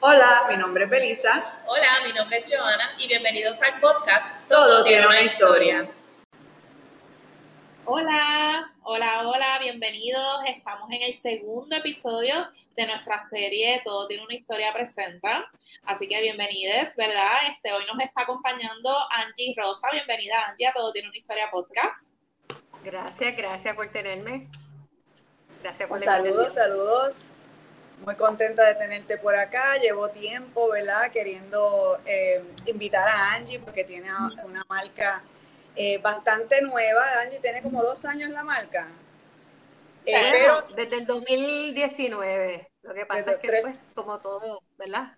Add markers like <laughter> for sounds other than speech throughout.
Hola, mi nombre es Belisa. Hola, mi nombre es Joana y bienvenidos al podcast Todo, tiene una historia. Hola, hola, hola, bienvenidos. Estamos en el segundo episodio de nuestra serie Todo tiene una historia presenta. Así que bienvenidos, ¿verdad? Este, hoy nos está acompañando Angie Rosa. Bienvenida, Angie, a Todo tiene una historia podcast. Gracias, gracias por tenerme. Gracias por Saludos, saludos muy contenta de tenerte por acá. Llevo tiempo, ¿verdad? Queriendo eh, invitar a Angie porque tiene una marca eh, bastante nueva. Angie tiene como dos años la marca. Eh, pero desde el 2019. Lo que pasa es que, pues, como todo, ¿verdad?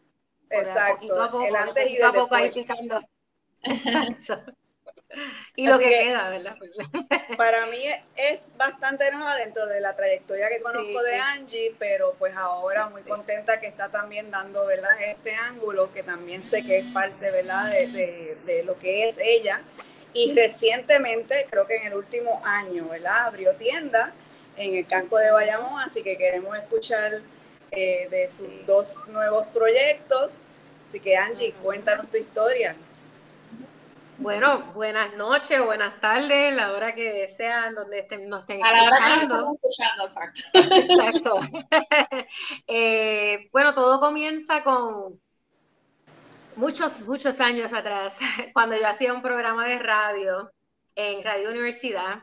Exacto. A poco, el antes y después. <laughs> Exacto. Y lo que, queda, ¿verdad? para mí es bastante nueva dentro de la trayectoria que conozco de Angie, pero pues ahora muy contenta que está también dando, ¿verdad? Este ángulo que también sé que es parte, ¿verdad? De, de, lo que es ella. Y recientemente, creo que en el último año, ¿verdad? Abrió tienda en el campo de Bayamón, así que queremos escuchar eh, de sus dos nuevos proyectos. Así que Angie, cuéntanos tu historia. Bueno, buenas noches o buenas tardes, la hora que sean, donde estén, nos estén A la hora que nos escuchando, exacto. exacto. <laughs> Eh, bueno, todo comienza con muchos, muchos años atrás, <laughs> cuando yo hacía un programa de radio en Radio Universidad.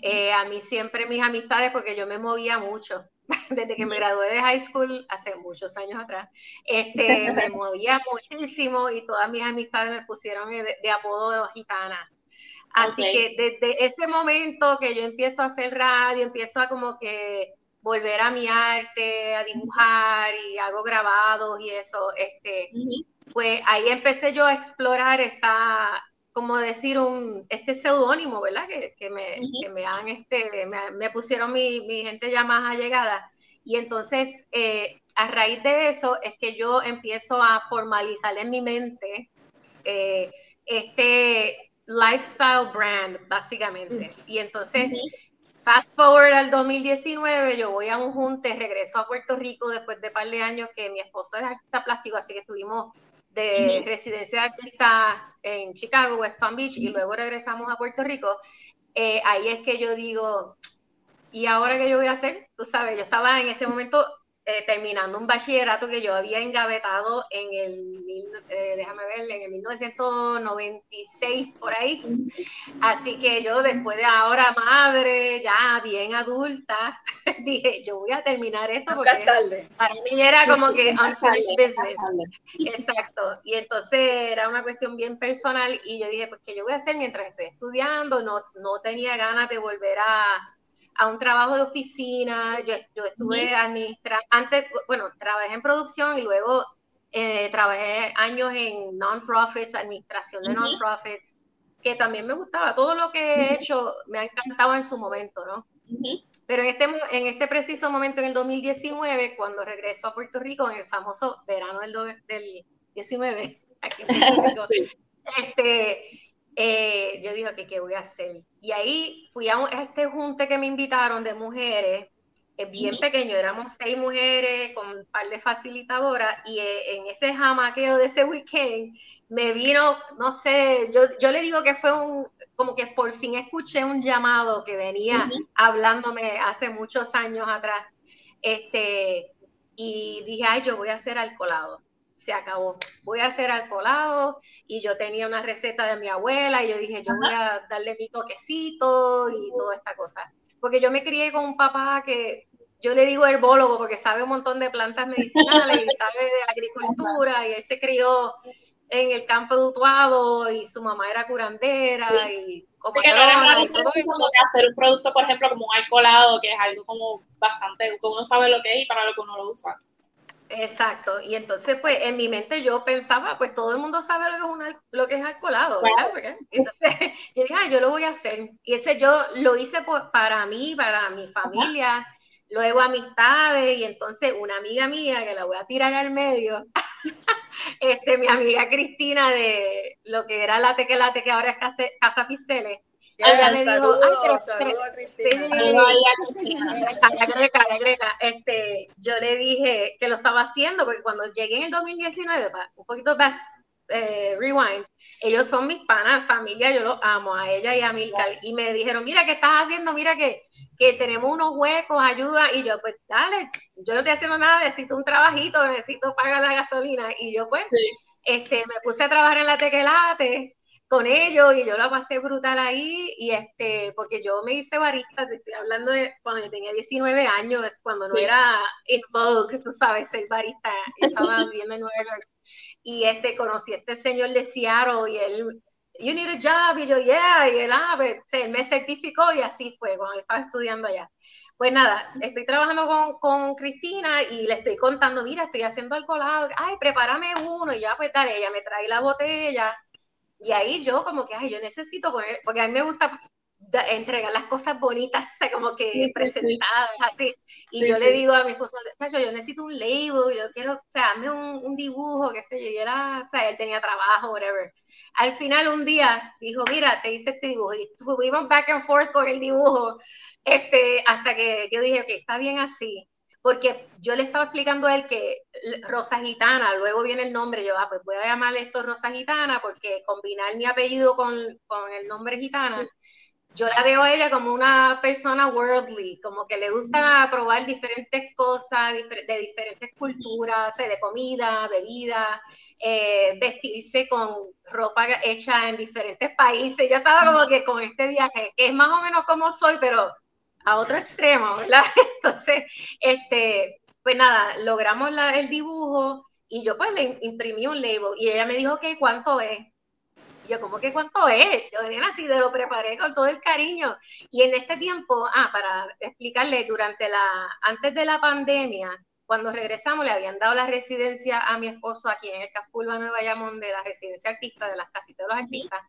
Eh, a mí siempre mis amistades, porque yo me movía mucho, <laughs> desde que me gradué de high school hace muchos años atrás, este, <laughs> me movía muchísimo y todas mis amistades me pusieron de, apodo de gitana. Así que desde ese momento que yo empiezo a hacer radio, empiezo a como que volver a mi arte, a dibujar y hago grabados y eso, este, pues ahí empecé yo a explorar esta, como decir un, este seudónimo, ¿verdad? Que, que, me, que, me, han, este, me, me pusieron mi, mi, gente ya más allegada. Y entonces, eh, a raíz de eso, es que yo empiezo a formalizar en mi mente eh, este lifestyle brand, básicamente. Y entonces, fast forward al 2019, yo voy a un junte, regreso a Puerto Rico después de un par de años que mi esposo es artista plástico, así que estuvimos de residencia de artista en Chicago, West Palm Beach, y luego regresamos a Puerto Rico, eh, ahí es que yo digo, ¿y ahora qué yo voy a hacer? Tú sabes, yo estaba en ese momento eh, terminando un bachillerato que yo había engavetado en el, eh, déjame ver, en el 1996 por ahí. Así que yo después de ahora madre, ya bien adulta, <laughs> dije, yo voy a terminar esto porque para mí era como que unfinished business. Exacto. Y entonces era una cuestión bien personal y yo dije, pues, ¿qué yo voy a hacer mientras estoy estudiando? No, no tenía ganas de volver a a un trabajo de oficina, yo, yo estuve administrando, antes, bueno, trabajé en producción y luego eh, trabajé años en non-profits, administración de non-profits, que también me gustaba. Todo lo que he hecho me ha encantado en su momento, ¿no? Pero en este, en este preciso momento, en el 2019, cuando regreso a Puerto Rico, en el famoso verano del, del 19, <laughs> aquí en Puerto <laughs> Rico, este, eh, yo dije, que ¿qué voy a hacer? Y ahí fui a, este junte que me invitaron de mujeres, es bien pequeño, éramos seis mujeres con un par de facilitadoras y eh, en ese jamaqueo de ese weekend me vino, no sé, yo, yo le digo que fue un, como que por fin escuché un llamado que venía hablándome hace muchos años atrás, este, y dije, ay, yo voy a hacer alcoholado se acabó. Voy a hacer alcoholado y yo tenía una receta de mi abuela y yo dije, yo voy a darle mi toquecito y toda esta cosa. Porque yo me crié con un papá que yo le digo herbólogo porque sabe un montón de plantas medicinales y sabe de agricultura y él se crió en el campo de Utuado y su mamá era curandera y como que hacer un producto, por ejemplo, como un alcoholado, que es algo como bastante, que uno sabe lo que es y para lo que uno lo usa. Exacto, y entonces pues en mi mente yo pensaba, pues todo el mundo sabe lo que es, un, lo que es alcoholado, ¿verdad? Entonces <laughs> yo dije, ah, yo lo voy a hacer. Y ese yo lo hice para mí, para mi familia, luego amistades, y entonces una amiga mía que la voy a tirar al medio, <laughs> este, mi amiga Cristina de lo que era Late que Late, que ahora es Casa, Casa me dijo. Este, yo le dije que lo estaba haciendo porque cuando llegué en el 2019, un poquito más eh, rewind, ellos son mis panas, familia, yo los amo, a ella y a Milcar, y me dijeron, mira, ¿qué estás haciendo? Mira que, que tenemos unos huecos, ayuda, y yo, pues dale, yo no estoy haciendo nada, necesito un trabajito, necesito pagar la gasolina, y yo pues, este, me puse a trabajar en la tequelate, con ellos y yo la pasé brutal ahí y este, porque yo me hice barista, te estoy hablando de cuando yo tenía 19 años, cuando no era in vogue, tú sabes, ser barista, estaba <laughs> viviendo en Nueva York. Y este, conocí a este señor de Seattle y él, you need a job, y yo, yeah, y él, ah, pues, él me certificó y así fue cuando estaba estudiando allá. Pues nada, estoy trabajando con, con, Cristina y le estoy contando, mira, estoy haciendo alcoholado, ay, prepárame uno, y ya pues dale, ella me trae la botella, y ahí yo como que, ay, yo necesito poner, porque a mí me gusta entregar las cosas bonitas, o sea, como que presentadas, así. Y yo le digo a mi esposo, yo necesito un label, yo quiero, o sea, hazme un, un, dibujo, qué sé yo, y era, o sea, él tenía trabajo, whatever. Al final un día dijo, mira, te hice este dibujo, y tuvimos back and forth con el dibujo, este, hasta que yo dije, ok, está bien así porque yo le estaba explicando a él que Rosa Gitana, luego viene el nombre, yo, ah, pues voy a llamarle esto Rosa Gitana, porque combinar mi apellido con, con el nombre Gitana, yo la veo a ella como una persona worldly, como que le gusta probar diferentes cosas de diferentes culturas, de comida, bebida, eh, vestirse con ropa hecha en diferentes países. Yo estaba como que con este viaje, que es más o menos como soy, pero a otro extremo. <laughs> Entonces, este, pues nada, logramos el dibujo y yo pues le imprimí un label y ella me dijo que cuánto es. yo, ¿cómo que cuánto es? Yo, nena, así de lo preparé con todo el cariño. Y en este tiempo, ah, para explicarle, durante la, antes de la pandemia, cuando regresamos, le habían dado la residencia a mi esposo aquí en el Capulva Nueva Bayamón de la residencia artista, de las casitas de los artistas.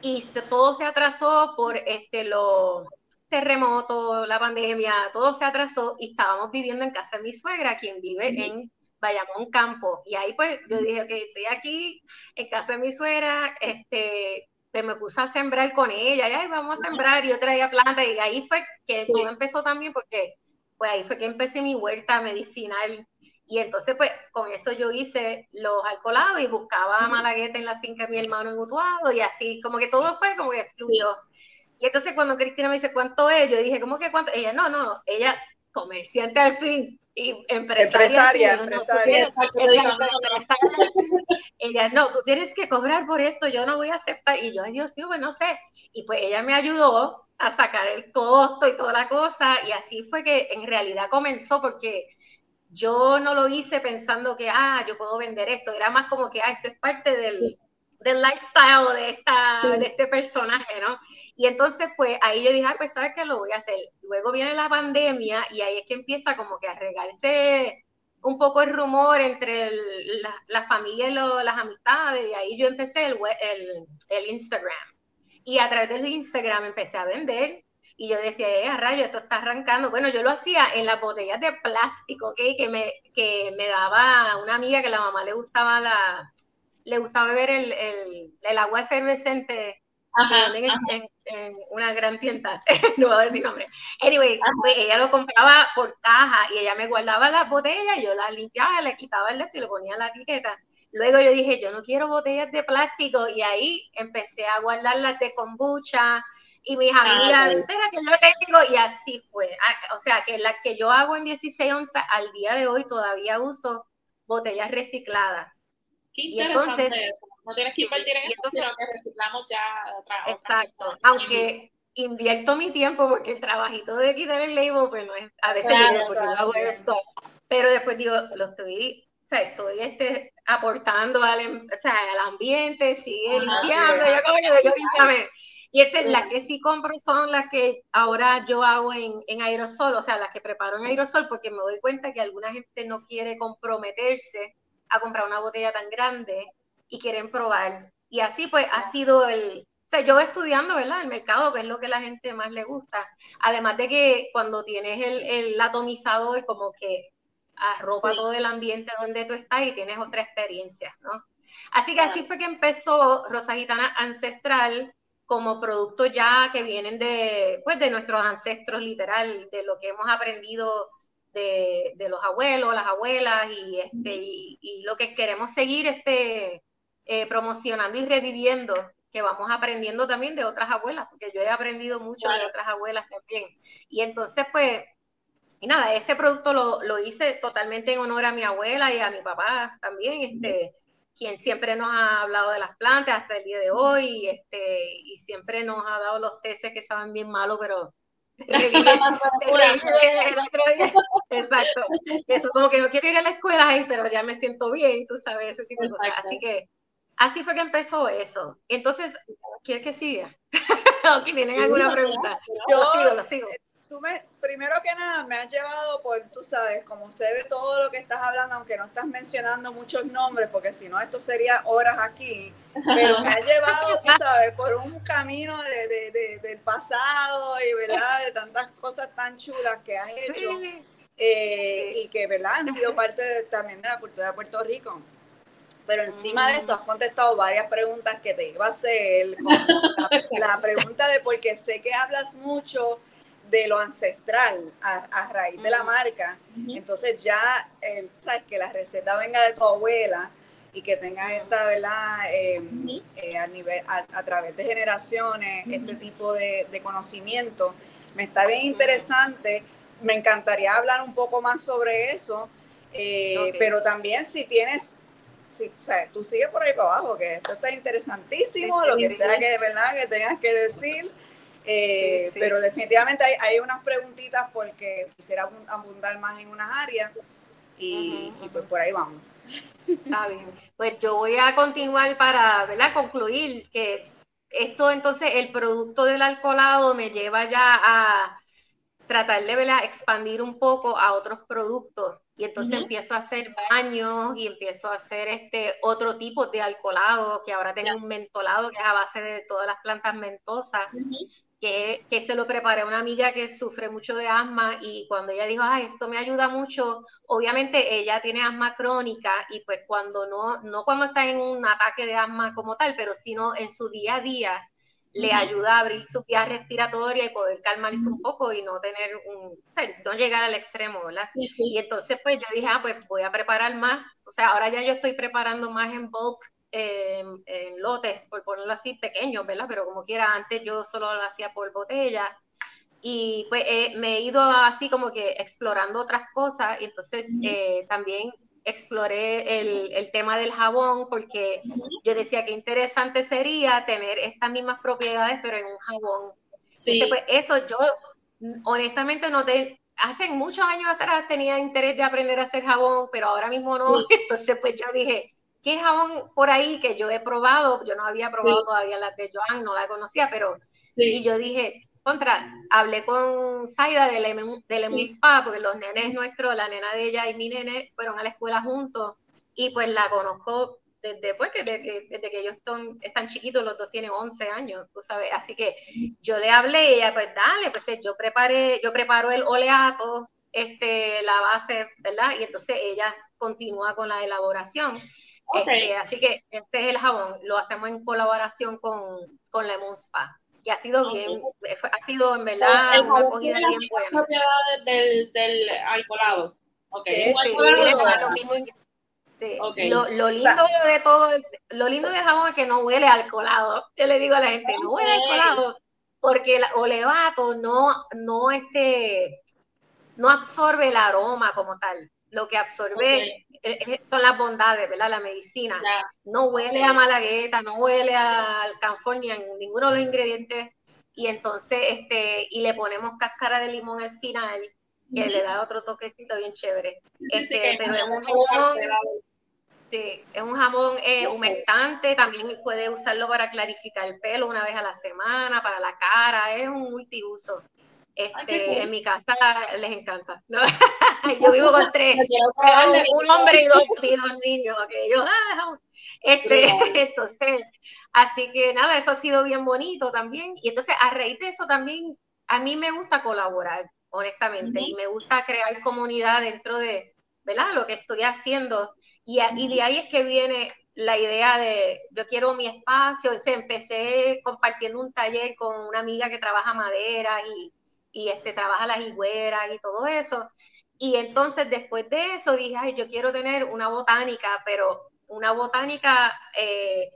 Y todo se atrasó por este, lo, terremoto, la pandemia, todo se atrasó y estábamos viviendo en casa de mi suegra, quien vive en Bayamón Campo. Y ahí pues yo dije, que estoy aquí en casa de mi suegra, este, pues me puse a sembrar con ella, y ahí vamos a sembrar, y yo traía plantas, y ahí fue que todo empezó también, porque pues ahí fue que empecé mi huerta medicinal. Y entonces, pues, con eso yo hice los alcoholados y buscaba malagueta en la finca de mi hermano en Utuado, y así, como que todo fue como que fluyó. Y entonces cuando Cristina me dice cuánto es, yo dije, ¿cómo que cuánto? Ella, no, no, ella comerciante al fin y empresaria. Empresaria, ella, no, tú tienes que cobrar por esto, yo no voy a aceptar. Y yo, ay Dios mío, pues no sé. Y pues ella me ayudó a sacar el costo y toda la cosa. Y así fue que en realidad comenzó porque yo no lo hice pensando que, ah, yo puedo vender esto. Era más como que, ah, esto es parte del, del lifestyle de, esta, de este personaje, ¿no? Y entonces, pues ahí yo dije, pues sabes que lo voy a hacer. Luego viene la pandemia y ahí es que empieza como que a regarse un poco el rumor entre la, familia y las amistades. Y ahí yo empecé el, el, el, Instagram. Y a través del Instagram empecé a vender. Y yo decía, eh, a rayo, esto está arrancando. Bueno, yo lo hacía en las botellas de plástico, ¿ok? Que me, que me daba una amiga que la mamá le gustaba la, le gustaba beber el, el, el agua efervescente en, una gran tienda, <laughs> no voy a decir nombre. Anyway, pues ella lo compraba por caja y ella me guardaba las botellas, yo las limpiaba, le quitaba el y lo ponía en la etiqueta. Luego yo dije, yo no quiero botellas de plástico y ahí empecé a guardar las de kombucha y mis ah, amigas, espera que yo tengo y así fue. Ah, o sea, que las que yo hago en 16 onzas al día de hoy todavía uso botellas recicladas. Qué interesante eso. No tienes que invertir en eso, sino que reciclamos ya otra Exacto. Aunque invierto mi tiempo porque el trabajito de quitar el label, pues no es a veces porque no hago esto. Pero después digo, lo estoy, o sea, estoy este, aportando al, em, o sea, al ambiente, sigue limpiando, yo como que yo limpiame. Y esa es la que sí compro son las que ahora yo hago en, en, aerosol, o sea, las que preparo en aerosol, porque me doy cuenta que alguna gente no quiere comprometerse a comprar una botella tan grande y quieren probar. Y así pues ha sido el, o sea, yo estudiando, ¿verdad? El mercado, que es lo que a la gente más le gusta. Además de que cuando tienes el, el atomizador, como que arropa todo el ambiente donde tú estás y tienes otra experiencia, ¿no? Así que así fue que empezó Rosa Gitana Ancestral como productos ya que vienen de, pues, de nuestros ancestros, literal, de lo que hemos aprendido de, los abuelos, las abuelas, y, este, y, lo que queremos seguir este, eh, promocionando y reviviendo, que vamos aprendiendo también de otras abuelas, porque yo he aprendido mucho de otras abuelas también. Y entonces, pues, y nada, ese producto lo, lo, hice totalmente en honor a mi abuela y a mi papá también, este, quien siempre nos ha hablado de las plantas hasta el día de hoy, y, este, y siempre nos ha dado los teces que estaban bien malos, pero <laughs> <laughs> Exacto. Esto como que no quiero ir a la escuela pero ya me siento bien, tú sabes, ese tipo de cosas. Así que así fue que empezó eso. Entonces, ¿quieres que siga? <laughs> ¿O tienen alguna pregunta? Yo lo sigo, lo sigo tú me, primero que nada, me has llevado por, tú sabes, como sé de todo lo que estás hablando, aunque no estás mencionando muchos nombres, porque si no, esto sería horas aquí, pero me has <laughs> llevado, tú sabes, por un camino de, de, del pasado y, ¿verdad?, de tantas cosas tan chulas que has hecho eh, y que, ¿verdad?, han sido parte también de la cultura de Puerto Rico. Pero encima de eso has contestado varias preguntas que te iba a hacer. <laughs> la pregunta de por qué sé que hablas mucho de lo ancestral a, raíz de la marca. Entonces ya, sabes, que la receta venga de tu abuela y que tengas esta, ¿verdad? Em, eh, a, nivel, a, través de generaciones, este tipo de, conocimiento. Me está bien interesante. Me encantaría hablar un poco más sobre eso, eh, pero también si tienes si, o sea, tú sigues por ahí para abajo, que esto está interesantísimo, lo que sea que de verdad que tengas que decir. Eh, pero definitivamente hay, unas preguntitas porque quisiera abundar más en unas áreas y, pues por ahí vamos. Está bien. Pues yo voy a continuar para ¿verdad? concluir que esto entonces, el producto del alcoholado me lleva ya a tratar de ¿verdad? expandir un poco a otros productos. Y entonces empiezo a hacer baños y empiezo a hacer este otro tipo de alcoholado, que ahora tengo un mentolado que es a base de todas las plantas mentosas que, se lo preparé a una amiga que sufre mucho de asma y cuando ella dijo, ah, esto me ayuda mucho, obviamente ella tiene asma crónica y pues cuando no, no cuando está en un ataque de asma como tal, pero sino en su día a día, le ayuda a abrir su vía respiratoria y poder calmarse un poco y no tener un, o sea, no llegar al extremo, ¿verdad? Y entonces pues yo dije, ah, pues voy a preparar más, o sea, ahora ya yo estoy preparando más en bulk en, lotes, por ponerlo así, pequeños, ¿verdad? Pero como quiera, antes yo solo lo hacía por botella. Y pues eh, me he ido así como que explorando otras cosas y entonces eh, también exploré el, el, tema del jabón porque yo decía que interesante sería tener estas mismas propiedades pero en un jabón. Sí. pues eso yo honestamente no te, hace muchos años atrás tenía interés de aprender a hacer jabón, pero ahora mismo no. <laughs> Entonces pues yo dije, ¿Qué jabón por ahí que yo he probado? Yo no había probado todavía las de Joan, no la conocía, pero y yo dije, contra, hablé con Zaida de Lemon, de Spa, porque los nenes nuestros, la nena de ella y mi nene fueron a la escuela juntos, y pues la conozco desde, pues, desde, que, desde que ellos están, están chiquitos, los dos tienen 11 años, tú sabes, así que yo le hablé y ella, pues dale, pues yo preparé, yo preparo el oleato, este, la base, ¿verdad? Y entonces ella continúa con la elaboración. Este, así que este es el jabón, lo hacemos en colaboración con, con Lemon Spa. Y ha sido bien, ha sido en verdad una acogida bien buena. del, del alcoholado. Okay. Lo, lo, lindo de todo, lo lindo del jabón es que no huele alcoholado. Yo le digo a la gente, no huele alcoholado, porque el olevato no, no, este, no absorbe el aroma como tal lo que absorbe son las bondades, ¿verdad? La medicina. No huele a malagueta, no huele al canfor ni a ninguno de los ingredientes. Y entonces, este, y le ponemos cáscara de limón al final, que le da otro toquecito bien chévere. Este, pero es un jamón, sí, es un jamón eh, humectante, también puede usarlo para clarificar el pelo una vez a la semana, para la cara, es un multiuso. Este, En mi casa les encanta. <laughs> Yo vivo con tres, un hombre y dos, niños. Ah, este, <laughs> entonces, así que nada, eso ha sido bien bonito también. Y entonces, a raíz de eso también, a mí me gusta colaborar, honestamente, y me gusta crear comunidad dentro de ¿verdad? lo que estoy haciendo. Y, y de ahí es que viene la idea de yo quiero mi espacio. empecé compartiendo un taller con una amiga que trabaja madera y, y este, trabaja las higueras y todo eso. Y entonces después de eso dije, ay, yo quiero tener una botánica, pero una botánica eh,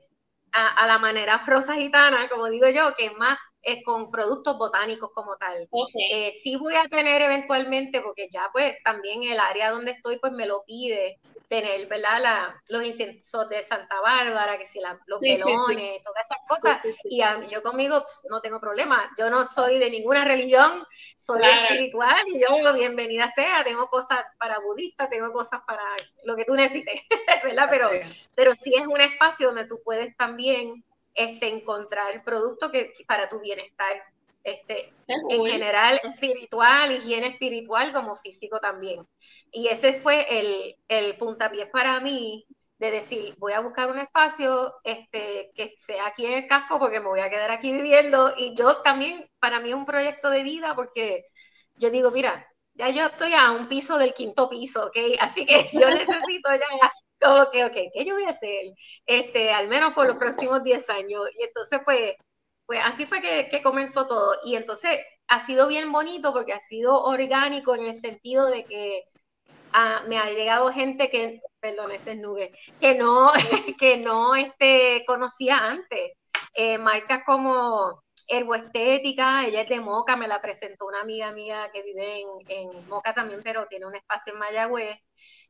a, la manera afrosa gitana, como digo yo, que es más es con productos botánicos como tal. Eh, sí voy a tener eventualmente, porque ya pues también el área donde estoy pues me lo pide, tener, ¿verdad? La, los inciensos de Santa Bárbara, que si la, los pelones, todas esas cosas. y yo conmigo pues, no tengo problema. Yo no soy de ninguna religión, soy espiritual y yo bienvenida sea. Tengo cosas para budistas, tengo cosas para lo que tú necesites, <laughs> ¿verdad? Pero, pero sí es un espacio donde tú puedes también este, encontrar productos que, para tu bienestar. Este, en general espiritual, higiene espiritual como físico también. Y ese fue el, el puntapié para mí de decir, voy a buscar un espacio este, que sea aquí en el casco porque me voy a quedar aquí viviendo. Y yo también, para mí es un proyecto de vida porque yo digo, mira, ya yo estoy a un piso del quinto piso, ¿ok? <laughs> Así que yo necesito ya como que, ok, ¿qué yo voy a hacer? Este, al menos por los próximos 10 años. Y entonces, pues, pues así fue que, que comenzó todo. Y entonces ha sido bien bonito porque ha sido orgánico en el sentido de que ah, me ha llegado gente que, perdón, nube, que no, <laughs> que no este, conocía antes. Eh, marcas como Herboestética, ella es de Moca, me la presentó una amiga mía que vive en, en Moca también, pero tiene un espacio en Mayagüez.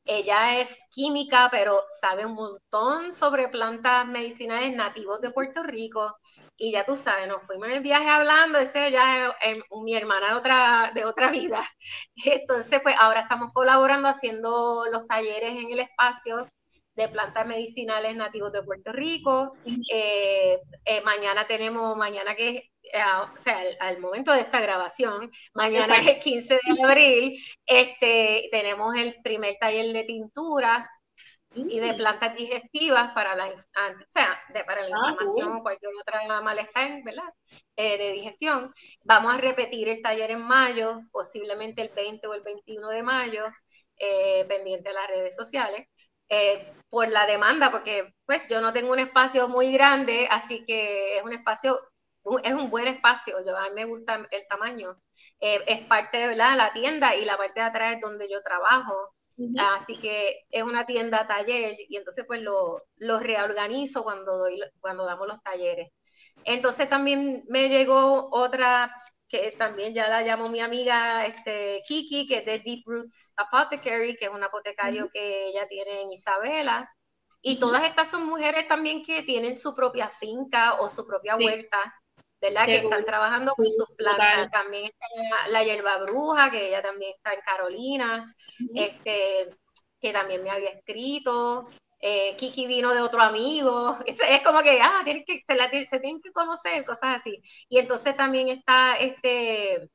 Ella es química, pero sabe un montón sobre plantas medicinales nativos de Puerto Rico. Y ya tú sabes, nos fuimos en el viaje hablando, ese ya es, mi hermana de otra, de otra vida. <laughs> Entonces, pues ahora estamos colaborando haciendo los talleres en el espacio de plantas medicinales nativos de Puerto Rico. Eh, eh, mañana tenemos, mañana que eh, o sea, al, momento de esta grabación, mañana es el 15 de abril, este, tenemos el primer taller de tintura y de plantas digestivas para la, ah, o sea, de, para la ah, inflamación o cualquier otra malestar, ¿verdad? Eh, de digestión. Vamos a repetir el taller en mayo, posiblemente el 20 o el 21 de mayo, eh, pendiente de las redes sociales. por la demanda, porque pues yo no tengo un espacio muy grande, así que es un espacio es un buen espacio, yo, a mí me gusta el tamaño. Eh, es parte de la tienda y la parte de atrás es donde yo trabajo. Así que es una tienda taller y entonces pues lo, lo, reorganizo cuando, doy, cuando damos los talleres. Entonces también me llegó otra que también ya la llamo mi amiga este, Kiki, que es de Deep Roots Apothecary, que es un apotecario que ella tiene en Isabela. Y todas estas son mujeres también que tienen su propia finca o su propia huerta ¿verdad? que están trabajando con sus plantas. También está la hierba bruja, que ella también está en Carolina, este, que también me había escrito. Eh, Kiki vino de otro amigo. <laughs> Es, como que, ah, tienen que, se, la, se tienen que conocer, cosas así. Y entonces también está este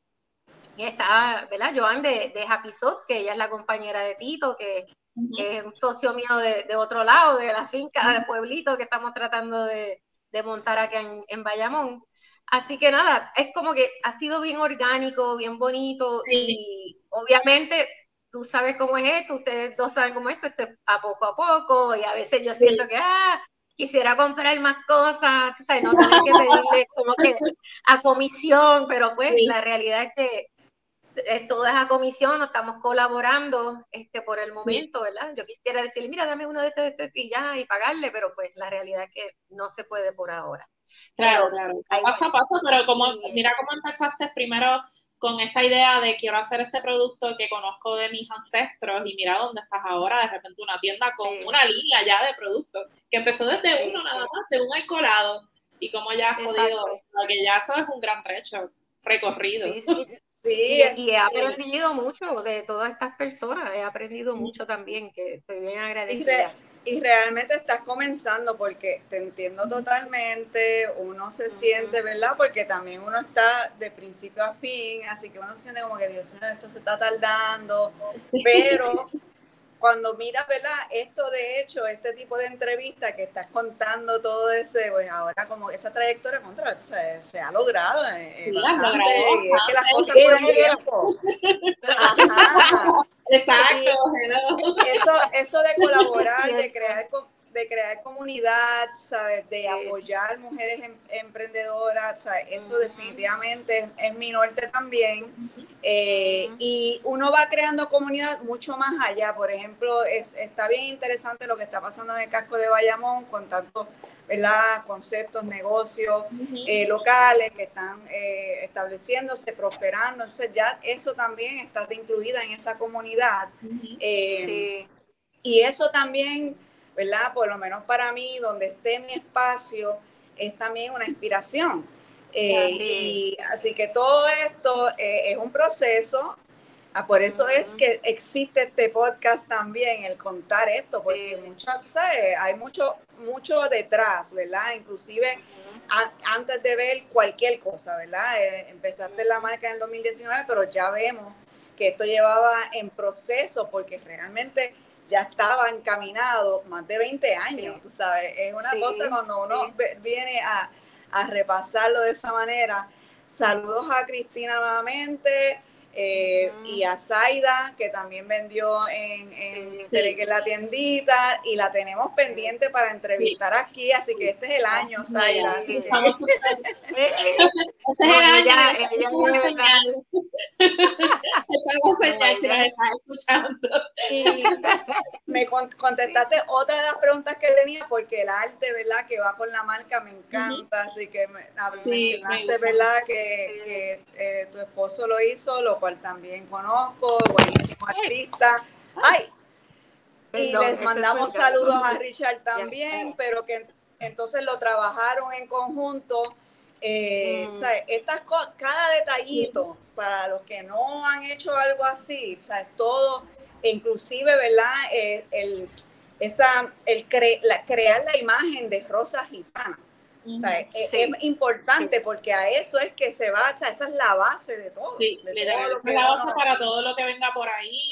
está, ¿verdad? Joan de, de Happy Sots, que ella es la compañera de Tito, que es un socio mío de, de, otro lado, de la finca, de pueblito que estamos tratando de, de montar aquí en, en Bayamón. Así que nada, es como que ha sido bien orgánico, bien bonito y obviamente tú sabes cómo es esto, ustedes dos saben cómo es esto, esto es a poco a poco y a veces yo siento que, ah, quisiera comprar más cosas, ¿sabes? no tener que pedirle <laughs> como que a comisión, pero pues la realidad es que todo es a comisión, no estamos colaborando este, por el momento, ¿verdad? Yo quisiera decir, mira, dame uno de estos, de y ya, y pagarle, pero pues la realidad es que no se puede por ahora. Claro, claro. Pasa, pasa, pero como, mira cómo empezaste primero con esta idea de quiero hacer este producto que conozco de mis ancestros y mira dónde estás ahora, de repente una tienda con una línea ya de productos, que empezó desde uno nada más, de un alcoholado, y cómo ya has podido, que ya eso es un gran trecho recorrido. Sí, <laughs> y, he aprendido mucho de todas estas personas, he aprendido mucho también, que estoy bien agradecida y realmente estás comenzando porque te entiendo totalmente, uno se siente, ¿verdad? Porque también uno está de principio a fin, así que uno se siente como que Dios mío, esto se está tardando, pero cuando miras, ¿verdad? Esto de hecho, este tipo de entrevista que estás contando todo ese, pues ahora como esa trayectoria contra se, se ha logrado. Eh, sí, es que las cosas por tiempo. Ajá. <laughs> Exacto. eso, eso de colaborar, de crear de crear comunidad, ¿sabes? De apoyar mujeres em, emprendedoras, ¿sabes? Eso definitivamente es, mi norte también. Eh, y uno va creando comunidad mucho más allá. Por ejemplo, es, está bien interesante lo que está pasando en el casco de Bayamón con tantos ¿verdad? conceptos, negocios eh, locales que están eh, estableciéndose, prosperando. Entonces ya eso también está incluida en esa comunidad. Y eso también ¿verdad? Por lo menos para mí, donde esté mi espacio, es también una inspiración. Eh, y así que todo esto eh, es un proceso. Ah, por eso es que existe este podcast también, el contar esto, porque muchas, hay mucho, mucho detrás, ¿verdad? Inclusive antes de ver cualquier cosa, ¿verdad? Eh, empezaste la marca en el 2019, pero ya vemos que esto llevaba en proceso, porque realmente ya estaba encaminado más de 20 años, tú sabes. Es una cosa cuando uno viene a, a repasarlo de esa manera. Saludos a Cristina nuevamente. Eh, y a Zaida, que también vendió en, en la tiendita, y la tenemos pendiente para entrevistar aquí, así que este es el año, Zaida. Así que... <laughs> este es el año. Ella, <laughs> señal, si estás escuchando. Y me contestaste otra de las preguntas que tenía, porque el arte, ¿verdad?, que va con la marca me encanta, así que me, mencionaste, ¿verdad?, que, que eh, tu esposo lo hizo, lo cual también conozco, buenísimo artista. ¡Ay! Y les mandamos saludos a Richard también, pero que entonces lo trabajaron en conjunto. Eh, mm. estas cada detallito, para los que no han hecho algo así, o sea, todo, inclusive, ¿verdad? Eh, el, esa, el la, crear la imagen de Rosa Gitana es, importante porque a eso es que se va, esa es la base de todo. Sí, esa es la base para todo lo que venga por ahí,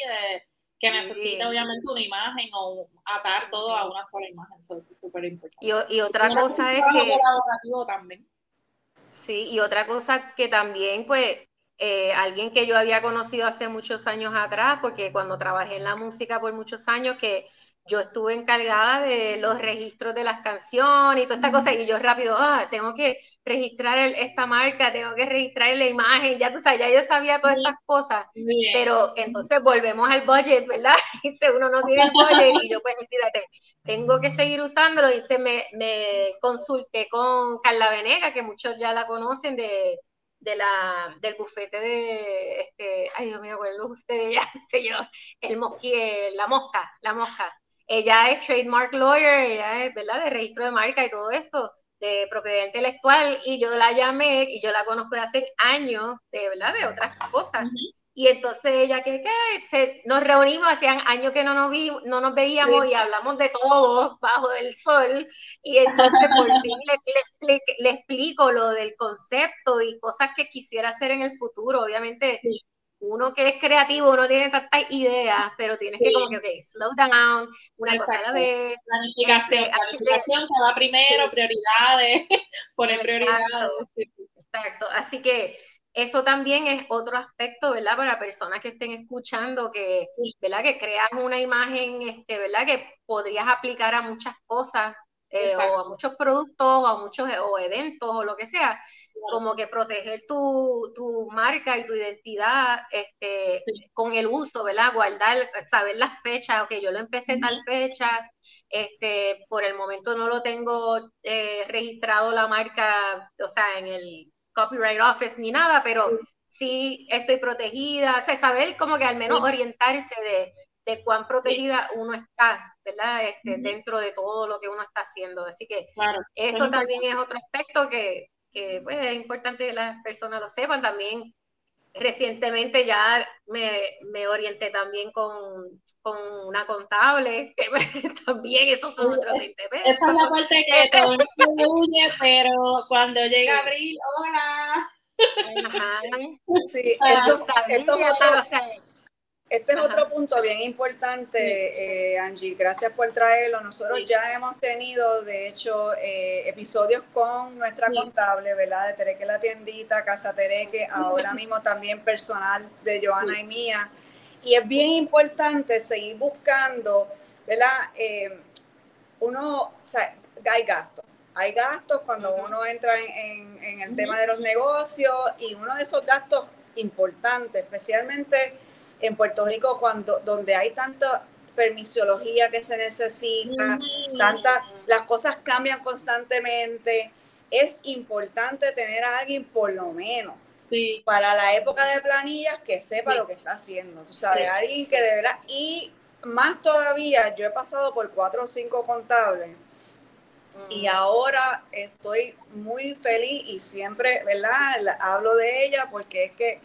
que necesita obviamente una imagen o atar todo a una sola imagen, eso es súper importante. Y, otra cosa es que... También. Sí, y otra cosa que también, pues, eh, alguien que yo había conocido hace muchos años atrás, porque cuando trabajé en la música por muchos años, que yo estuve encargada de los registros de las canciones y toda esta cosa, y yo rápido, ah, tengo que registrar esta marca, tengo que registrar la imagen, ya tú sabes, ya yo sabía todas estas cosas, pero entonces volvemos al budget, ¿verdad? <laughs> Dice, uno no tiene el budget, y yo pues, fíjate, tengo que seguir usándolo, y se me, me consulté con Carla Venega, que muchos ya la conocen de de la, del bufete de, este, ay Dios mío, ¿cuál es el bufete de ella? <laughs> yo, el mosqui, la mosca, la mosca, ella es trademark lawyer, ella es, ¿verdad?, de registro de marca y todo esto, de propiedad intelectual, y yo la llamé, y yo la conozco de hace años, de, ¿verdad?, de otras cosas. Y entonces ella que, nos reunimos, hacían años que no nos, vi, no nos veíamos y hablamos de todo bajo el sol. Y entonces por <laughs> fin le, le, explico lo del concepto y cosas que quisiera hacer en el futuro. Obviamente uno que es creativo, uno tiene tantas ideas, pero tienes que como que, ok, slow down, una cosa a la vez. Planificación, este, planificación que va primero, prioridades, <laughs> poner prioridades. Exacto, así que eso también es otro aspecto, ¿verdad? Para personas que estén escuchando, que, ¿verdad? Que crean una imagen, este, ¿verdad? Que podrías aplicar a muchas cosas, eh, o a muchos productos, o a muchos o eventos, o lo que sea como que proteger tu, tu, marca y tu identidad este, con el uso, ¿verdad? Guardar, saber las fechas, ok, yo lo empecé tal fecha, este, por el momento no lo tengo eh, registrado la marca, o sea, en el Copyright Office ni nada, pero sí. estoy protegida, o sea, saber como que al menos orientarse de, de cuán protegida uno está, ¿verdad? Este, Dentro de todo lo que uno está haciendo. Así que eso también es otro aspecto que, que pues, es importante que las personas lo sepan. También recientemente ya me, me orienté también con, con, una contable, <laughs> que también esos son otros 20 pesos. Esa es la parte que todo huye, <laughs> pero cuando llega abril, hola. Ajá. Sí, esto, esto es otro, este es otro punto bien importante, eh, Angie. Gracias por traerlo. Nosotros ya hemos tenido, de hecho, eh, episodios con nuestra contable, ¿verdad? De Tereque la tiendita, Casa Tereque, ahora mismo también personal de Joana y mía. Y es bien importante seguir buscando, ¿verdad? Eh, uno, o sea, hay gastos. Hay gastos cuando uno entra en, en, el tema de los negocios y uno de esos gastos importantes, especialmente en Puerto Rico, cuando, donde hay tanta permisología que se necesita, tantas, las cosas cambian constantemente, es importante tener a alguien por lo menos para la época de planillas que sepa lo que está haciendo, tú sabes, alguien que de verdad, y más todavía, yo he pasado por cuatro o cinco contables y ahora estoy muy feliz y siempre, ¿verdad? Hablo de ella porque es que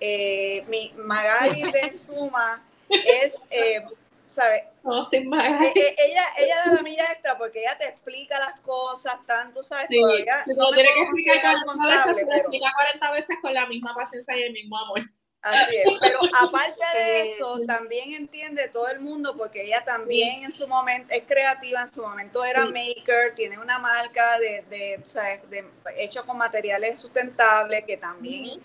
eh, mi Magali de Suma es, eh, ¿sabes? Eh, eh, ella, ella da la milla extra porque ella te explica las cosas, tanto, ¿sabes? Todavía no, tiene que explicar 40 veces, explica 40 veces con la misma paciencia y el mismo amor. Así es, pero <laughs> aparte de eso, también entiende todo el mundo porque ella también en su momento es creativa, en su momento era maker, tiene una marca de, de, de hecho con materiales sustentables que también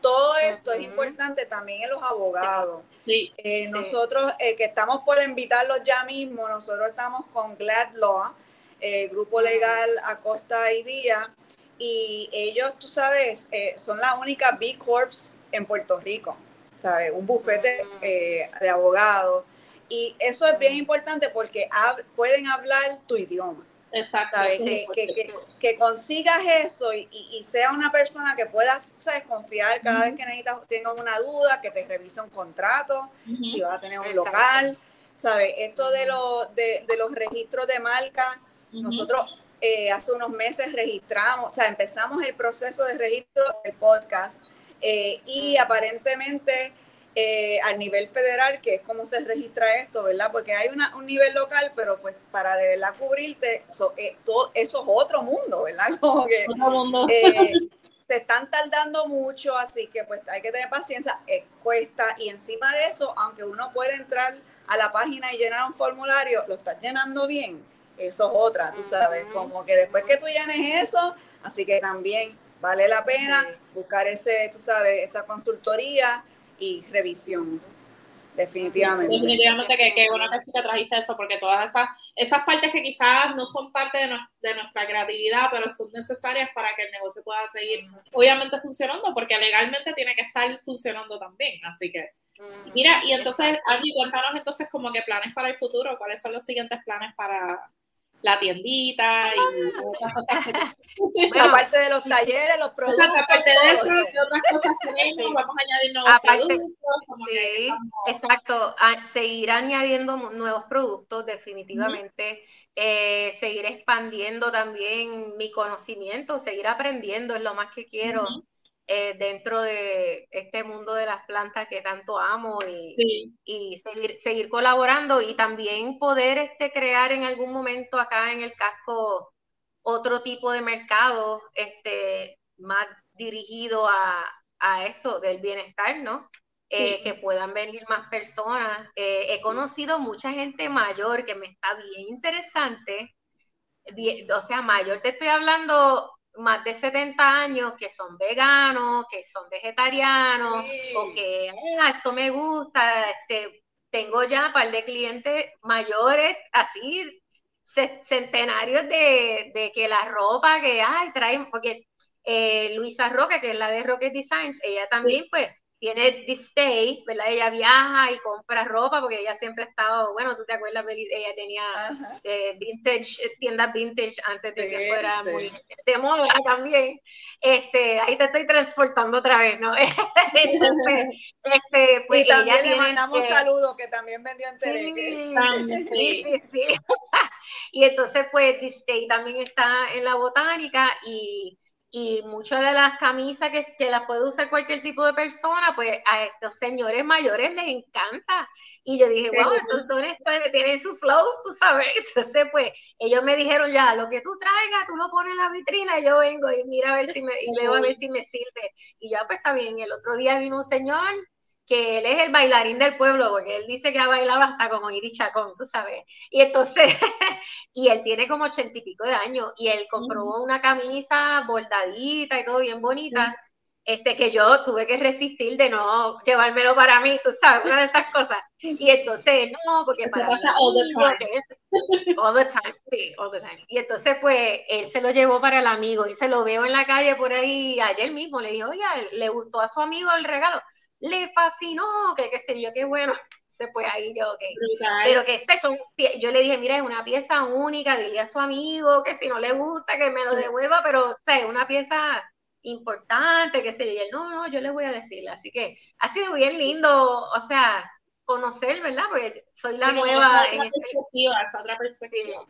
todo esto es importante también en los abogados. Eh, nosotros eh, que estamos por invitarlos ya mismo, nosotros estamos con Glad Law, eh, grupo legal Acosta y Díaz, y ellos, tú sabes, son la única B Corps en Puerto Rico, ¿sabes? Un bufete de abogados. Y eso es bien importante porque pueden hablar tu idioma. Exacto. Que, consigas eso y, sea una persona que puedas confiar cada vez que necesitas, tengas una duda, que te revise un contrato, si vas a tener un local, ¿sabes? Esto de, de, los registros de marca, nosotros eh, hace unos meses registramos, o sea, empezamos el proceso de registro del podcast eh, y aparentemente eh, al nivel federal, que es como se registra esto, ¿verdad? Porque hay una, un nivel local, pero pues para de verdad cubrirte, eh, todo, eso es otro mundo, ¿verdad? <laughs> Como que eh, se están tardando mucho, así que pues hay que tener paciencia, cuesta, y encima de eso, aunque uno puede entrar a la página y llenar un formulario, lo estás llenando bien, eso es otra, tú sabes, como que después que tú llenes eso, así que también vale la pena buscar ese, tú sabes, esa consultoría y revisión. Definitivamente. Definitivamente que, que bueno que sí te trajiste eso, porque todas esas, esas partes que quizás no son parte de, de, nuestra creatividad, pero son necesarias para que el negocio pueda seguir, obviamente, funcionando, porque legalmente tiene que estar funcionando también. Así que, mira, y entonces, Andy, cuéntanos entonces como que planes para el futuro, cuáles son los siguientes planes para, la tiendita y otras cosas que <laughs> aparte de los talleres, los productos. aparte de eso, ¿qué otras cosas tenemos? Vamos a añadir nuevos productos. sí, exacto. seguir añadiendo nuevos productos, definitivamente. Eh, seguir expandiendo también mi conocimiento, seguir aprendiendo es lo más que quiero. Eh, dentro de este mundo de las plantas que tanto amo y, y seguir, seguir, colaborando y también poder este, crear en algún momento acá en el casco otro tipo de mercado este, más dirigido a, a esto del bienestar, ¿no? Eh, que puedan venir más personas. Eh, he conocido mucha gente mayor que me está bien interesante. o sea, mayor te estoy hablando más de 70 años que son veganos, que son vegetarianos, o que ah, esto me gusta, este, tengo ya un par de clientes mayores, así, centenarios de, que la ropa que, ay, traen, porque eh, Luisa Roque, que es la de Rocket Designs, ella también, pues, tiene this stay, ¿verdad? Ella viaja y compra ropa porque ella siempre ha estado, bueno, tú te acuerdas, ella tenía eh, vintage, tiendas vintage antes de que fuera muy de moda también. Este, ahí te estoy transportando otra vez, ¿no? <laughs> Entonces, este, pues y también le mandamos saludos que también vendió en <laughs> sí, sí, sí, <laughs> sí. y entonces, pues, this stay también está en la botánica y y muchas de las camisas que, que las puede usar cualquier tipo de persona, pues a estos señores mayores les encanta. Y yo dije, wow, estos tienen su flow, tú sabes. <laughs> Entonces, pues ellos me dijeron ya, lo que tú traigas, tú lo pones en la vitrina y yo vengo y mira a ver si me, y veo a ver si me sirve. Y ya, pues está bien. El otro día vino un señor que él es el bailarín del pueblo, porque él dice que ha bailado hasta como Iri Chacón, tú sabes. Y entonces, <laughs> y él tiene como ochenta y pico de años, y él compró una camisa bordadita y todo bien bonita, este, que yo tuve que resistir de no llevármelo para mí, tú sabes, una de esas cosas. Y entonces, no, porque para pasa all the time. All the time, sí, all the time. Y entonces, pues, él se lo llevó para el amigo y se lo veo en la calle por ahí ayer mismo. Le dijo, oye, le gustó a su amigo el regalo. Le fascinó, que qué sé yo, qué bueno. <laughs> Se fue ahí yo, ok. Pero que este son, yo le dije, mira, es una pieza única, dile a su amigo que si no le gusta, que me lo devuelva, pero, o sea, es una pieza importante, que se diga, no, no, yo le voy a decir. Así que ha sido bien lindo, o sea, conocer, ¿verdad? Porque soy la nueva en este... esa otra perspectiva.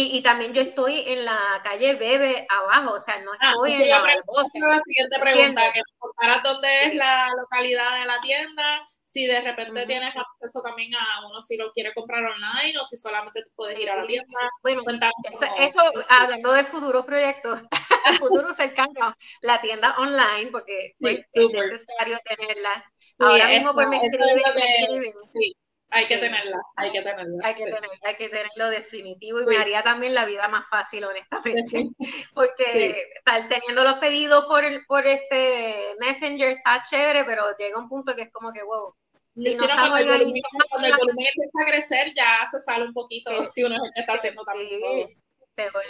Y, y, también yo estoy en la calle Bebe abajo, o sea, no ah, estoy en la, la siguiente pregunta, que para dónde es la localidad de la tienda, si de repente tienes acceso también a uno si lo quiere comprar online o si solamente puedes ir a la tienda. Bueno, eso, hablando de futuros proyectos, <laughs> futuro cercano, la tienda online, porque pues, es necesario tenerla. Ahora mismo pues me escriben, Sí. Hay que tenerla, hay que tenerla. Hay que, tenerla, hay que tenerlo definitivo y me haría también la vida más fácil, honestamente. <laughs> Porque estar teniendo los pedidos por, el, por este Messenger está chévere, pero llega un punto que es como que, wow. Si no cuando, el volumen, cuando, el <laughs> volumen, empieza a crecer, ya se sale un poquito si uno está haciendo también.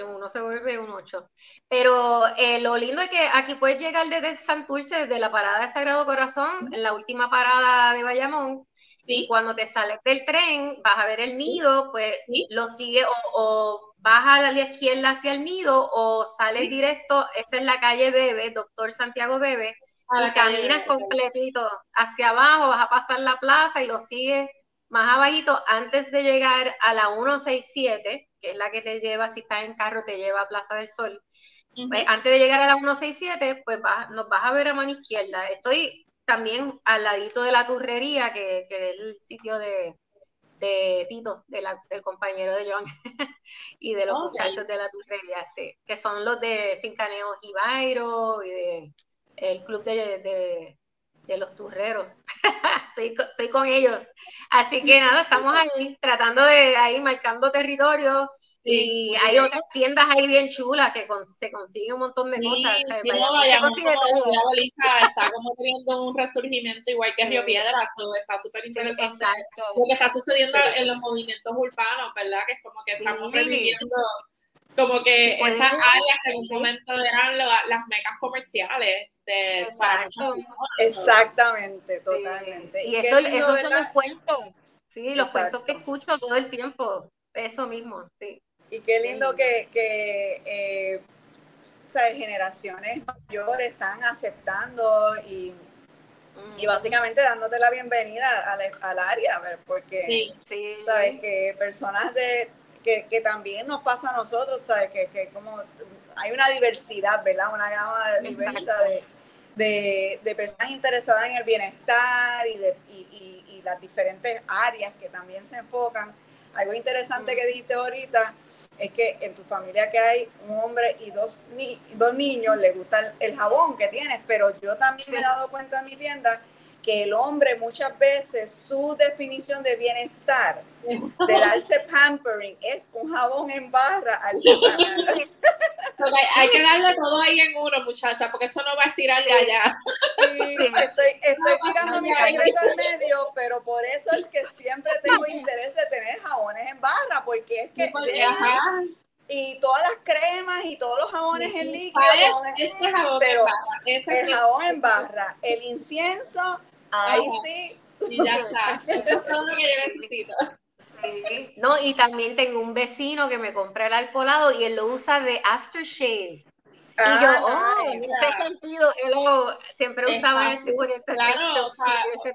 uno se vuelve un 8. Pero eh, lo lindo es que aquí puedes llegar desde Santurce, desde la parada de Sagrado Corazón, en la última parada de Bayamón, y cuando te sales del tren, vas a ver el nido, pues lo sigue o, vas a la izquierda hacia el nido o sales directo, esta es la calle Bebe, Doctor Santiago Bebe, y caminas completito hacia abajo, vas a pasar la plaza y lo sigues más abajito. Antes de llegar a la 167, que es la que te lleva, si estás en carro, te lleva a Plaza del Sol. Pues, antes de llegar a la 167, pues nos vas a ver a mano izquierda. Estoy también al ladito de la turrería, que, que es el sitio de, de Tito, de la, del compañero de John, <laughs> y de los muchachos de la turrería, sí, que son los de Fincaneo Gibairo y de el club de, de, los turreros. <laughs> estoy, estoy, con ellos. Así que nada, estamos ahí tratando de ahí marcando territorio y hay otras tiendas ahí bien chulas que se consigue un montón de cosas. Sí, no, vayamos, como está como teniendo un resurgimiento igual que Río Piedra, está súper interesante. lo que está sucediendo en los movimientos urbanos, ¿verdad? Que es como que estamos reviviendo como que esas áreas que en un momento eran las mecas comerciales de, para Exactamente, totalmente. Y, eso, esos son los cuentos, sí, los cuentos que escucho todo el tiempo, eso mismo, sí. Y qué lindo que, que eh, generaciones mayores están aceptando y, y básicamente dándote la bienvenida al, al área, ver, porque sabes que personas de que, que, también nos pasa a nosotros, sabes que, que como hay una diversidad, ¿verdad? Una gama diversa de, de, de, personas interesadas en el bienestar y, de, y, y, las diferentes áreas que también se enfocan. Algo interesante que dijiste ahorita es que en tu familia que hay un hombre y dos, ni dos niños, le gusta el, jabón que tienes, pero yo también me he dado cuenta en mi tienda que el hombre muchas veces su definición de bienestar, de <laughs> darse pampering, es un jabón en barra artesanal. <laughs> hay que darle todo ahí en uno, muchacha, porque eso no va a estirar de allá. Sí, <laughs> estoy, estoy tirando mi secreto al medio, pero por eso es que siempre tengo interés de tener jabones en barra, porque es que... y todas las cremas y todos los jabones en líquido. Este jabón pero en barra. Este el jabón en barra, el incienso, ahí sí. Y ya está. Eso es todo lo que yo necesito. No, y también tengo un vecino que me compré el alcoholado y él lo usa de aftershave. y yo, ah, oh, en ese sentido, él siempre usaba ese tipo de Claro, o sea, yo,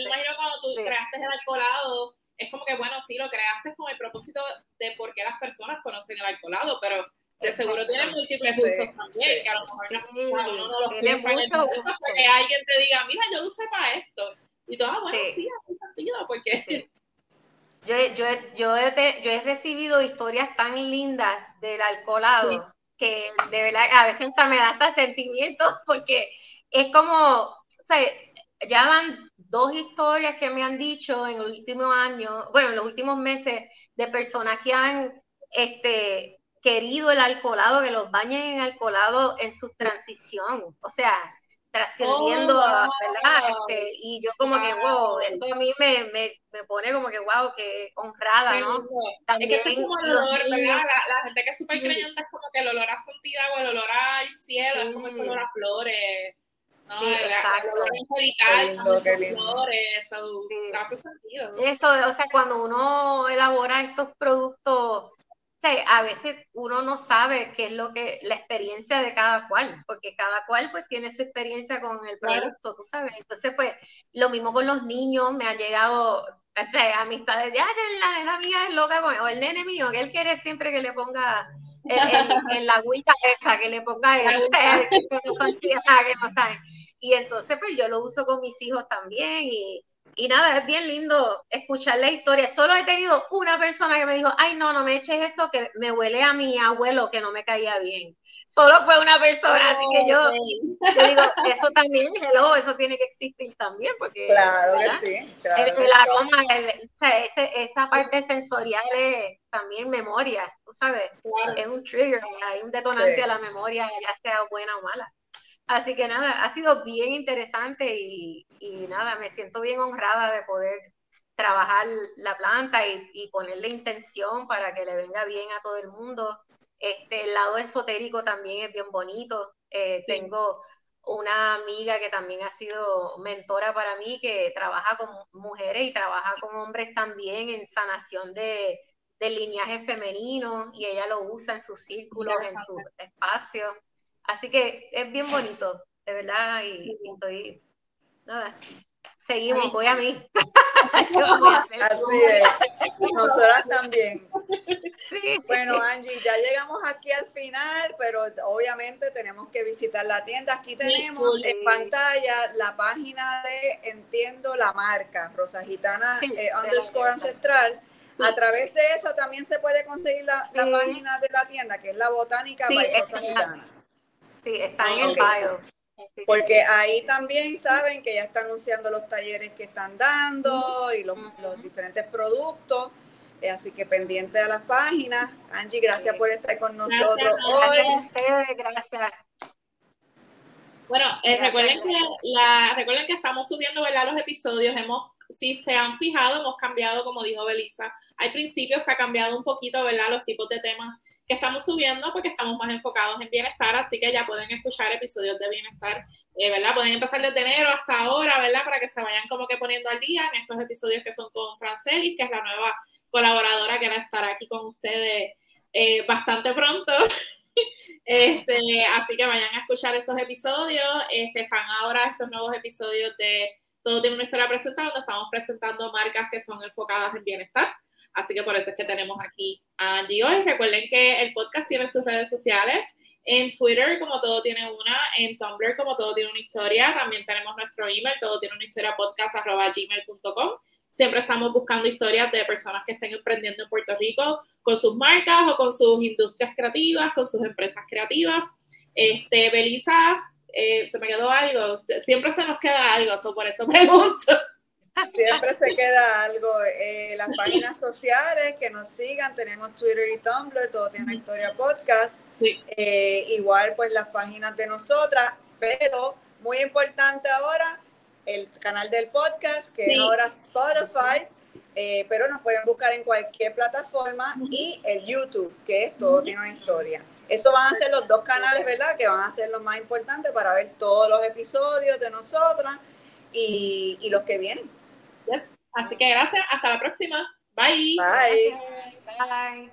imagino cuando tú creaste el alcoholado, es como que, bueno, sí, lo creaste con el propósito de por qué las personas conocen el alcoholado, pero de seguro tiene múltiples usos también, que a lo mejor no, uno los piensa en el que alguien te diga, mira, yo lo usé para esto. Y todo, ah, bueno, sí, hace sentido, porque... Yo, yo, <laughs> yo, he, yo he recibido historias tan lindas del alcoholado que de verdad a veces me da hasta sentimientos <laughs> porque es como, o sea, ya van dos historias que me han dicho en los últimos años, bueno, en los últimos meses, de personas que han este, querido el alcoholado, que los bañen en alcoholado en su transición. O sea, trascendiendo, oh, ¿verdad? Este, y yo como que, wow, eso a mí me, me, me, pone como que, wow, que honrada, ¿no? También es que es como el olor, ¿verdad? La, gente que es súper creyente es como que el olor a Santiago, el olor al cielo, es como ese olor a flores. No, sí, exacto. El flores, hace sentido. Esto, o sea, cuando uno elabora estos productos a veces uno no sabe qué es lo que, la experiencia de cada cual, porque cada cual pues tiene su experiencia con el producto, tú sabes. Entonces, pues, lo mismo con los niños, me ha llegado, o sea, amistades de, ay, la nena mía es loca con, o el nene mío, que él quiere siempre que le ponga en, la agüita esa, que le ponga el, que no saben. Y entonces, pues, yo lo uso con mis hijos también y y nada, es bien lindo escuchar la historia. Solo he tenido una persona que me dijo, ay, no, no me eches eso, que me huele a mi abuelo que no me caía bien. Solo fue una persona, así que yo, digo, eso también, hello, eso tiene que existir también, porque claro que sí, el, aroma, o sea, esa parte sensorial es también memoria, tú sabes, es un trigger, hay un detonante a la memoria, ya sea buena o mala. Así que nada, ha sido bien interesante y, nada, me siento bien honrada de poder trabajar la planta y, y, ponerle intención para que le venga bien a todo el mundo. Este, el lado esotérico también es bien bonito. Eh, tengo una amiga que también ha sido mentora para mí, que trabaja con mujeres y trabaja con hombres también en sanación de, de lineaje femenino y ella lo usa en sus círculos, en sus espacios. Así que es bien bonito, de verdad, y, estoy, nada, seguimos, voy a mí. <laughs> Así es, <laughs> nosotras también. Bueno, Angie, ya llegamos aquí al final, pero obviamente tenemos que visitar la tienda. Aquí tenemos en pantalla la página de Entiendo la marca, Rosa Gitana eh, underscore ancestral. A través de eso también se puede conseguir la, página de la tienda, que es la Botánica by Rosa Gitana. Sí, está en el bio. Porque ahí también saben que ya está anunciando los talleres que están dando y los, diferentes productos. Eh, así que pendiente a las páginas. Angie, gracias por estar con nosotros hoy. Gracias. Bueno, eh, recuerden que la, recuerden que estamos subiendo ¿verdad? los episodios. Hemos, si se han fijado, hemos cambiado, como dijo Belisa. Al principio se ha cambiado un poquito, ¿verdad? Los tipos de temas que estamos subiendo porque estamos más enfocados en bienestar, así que ya pueden escuchar episodios de bienestar, eh, ¿verdad? Pueden empezar desde enero hasta ahora, ¿verdad? Para que se vayan como que poniendo al día en estos episodios que son con Francelis, que es la nueva colaboradora que va a estar aquí con ustedes eh, bastante pronto. <laughs> este, así que vayan a escuchar esos episodios. Este, están ahora estos nuevos episodios de Todo tiene una historia presentada, donde estamos presentando marcas que son enfocadas en bienestar. Así que por eso es que tenemos aquí a Angie. Recuerden que el podcast tiene sus redes sociales. En Twitter, como todo tiene una, en Tumblr, como todo tiene una historia. También tenemos nuestro email, todo tiene una historia podcast gmail.com. Siempre estamos buscando historias de personas que estén emprendiendo en Puerto Rico con sus marcas o con sus industrias creativas, con sus empresas creativas. Este, Belisa, eh, se me quedó algo. Siempre se nos queda algo, por eso <laughs> pregunto. Siempre se queda algo. Eh, las páginas sociales que nos sigan, tenemos Twitter y Tumblr, todo tiene una historia podcast. Eh, igual pues las páginas de nosotras, pero muy importante ahora, el canal del podcast, que es ahora Spotify, eh, pero nos pueden buscar en cualquier plataforma y el YouTube, que es todo tiene una historia. Eso van a ser los dos canales, ¿verdad? Que van a ser los más importantes para ver todos los episodios de nosotras y, y los que vienen. Así que gracias. Hasta la próxima. Bye. Bye. Bye.